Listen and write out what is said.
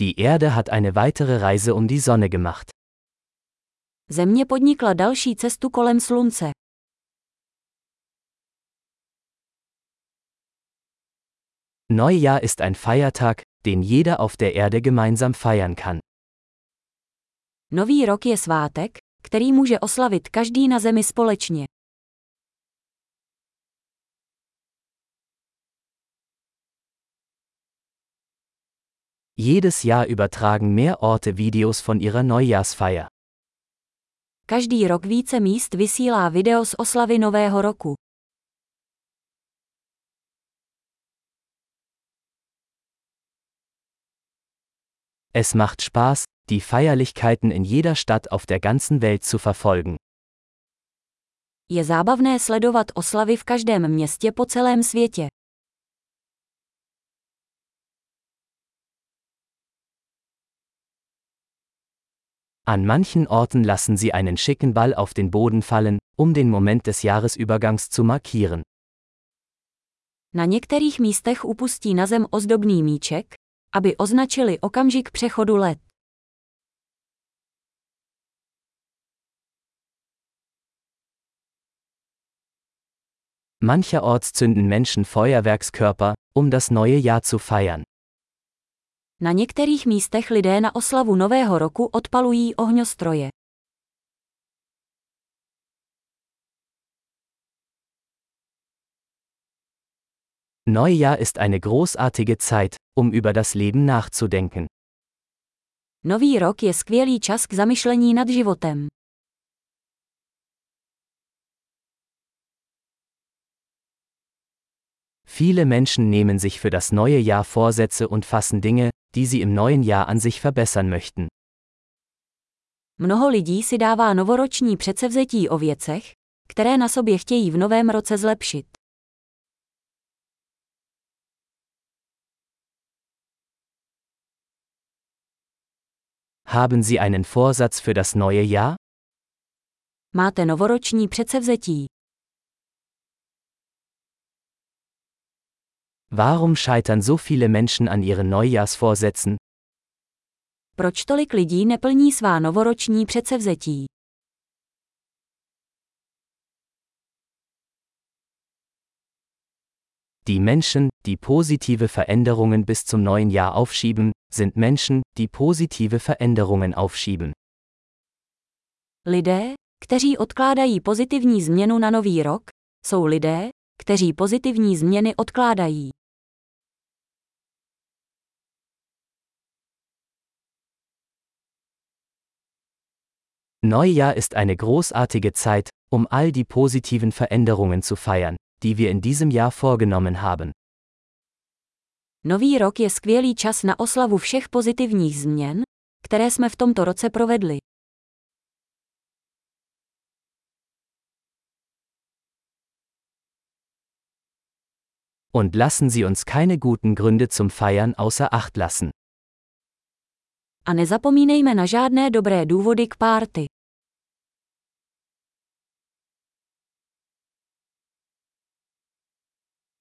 Die Erde hat eine weitere Reise um die Sonne gemacht. Země podnikla další cestu kolem slunce. Neujahr ist ein Feiertag, den jeder auf der Erde gemeinsam feiern kann. Nový rok je svátek, který může oslavit každý na zemi společně. Jedes Jahr übertragen mehr Orte Videos von ihrer Neujahrsfeier. Každý rok více míst vysílá video z oslavy Nového roku. Es macht Spaß, die Feierlichkeiten in jeder Stadt auf der ganzen Welt zu verfolgen. Je zábavné sledovat oslavy v každém městě po celém světě. An manchen Orten lassen sie einen schicken Ball auf den Boden fallen, um den Moment des Jahresübergangs zu markieren. Na některých místech upustí na zem ozdobný míček, aby označili okamžik přechodu let. Mancherorts zünden Menschen Feuerwerkskörper, um das neue Jahr zu feiern. Na některých místech lidé na oslavu Nového roku odpalují ohňostroje. Neujahr ist eine großartige Zeit, um über das Leben nachzudenken. Nový rok je skvělý čas k zamyšlení nad životem. Viele Menschen nehmen sich für das neue Jahr Vorsätze und fassen Dinge, die sie im neuen Jahr an sich verbessern möchten. Mnoho lidí si dává novoroční předsevzetí o věcech, které na sobě chtějí v novém roce zlepšit. Haben Sie einen Vorsatz für das neue Jahr? Máte novoroční předsevzetí. Warum scheitern so viele Menschen an ihren Neujahrsvorsätzen? Proč tolik lidí neplní svá novoroční předsevzetí? Die Menschen, die positive Veränderungen bis zum neuen Jahr aufschieben, sind Menschen, die positive Veränderungen aufschieben. Lidé, kteří odkládají pozitivní změnu na nový rok, jsou lidé, kteří pozitivní změny odkládají. Neujahr ist eine großartige Zeit, um all die positiven Veränderungen zu feiern, die wir in diesem Jahr vorgenommen haben. Nový rok je skvělý čas na oslavu všech pozitivních změn, které jsme v tomto roce provedli. Und lassen Sie uns keine guten Gründe zum Feiern außer Acht lassen. A nezapomínejme na žádné dobré důvody k párty.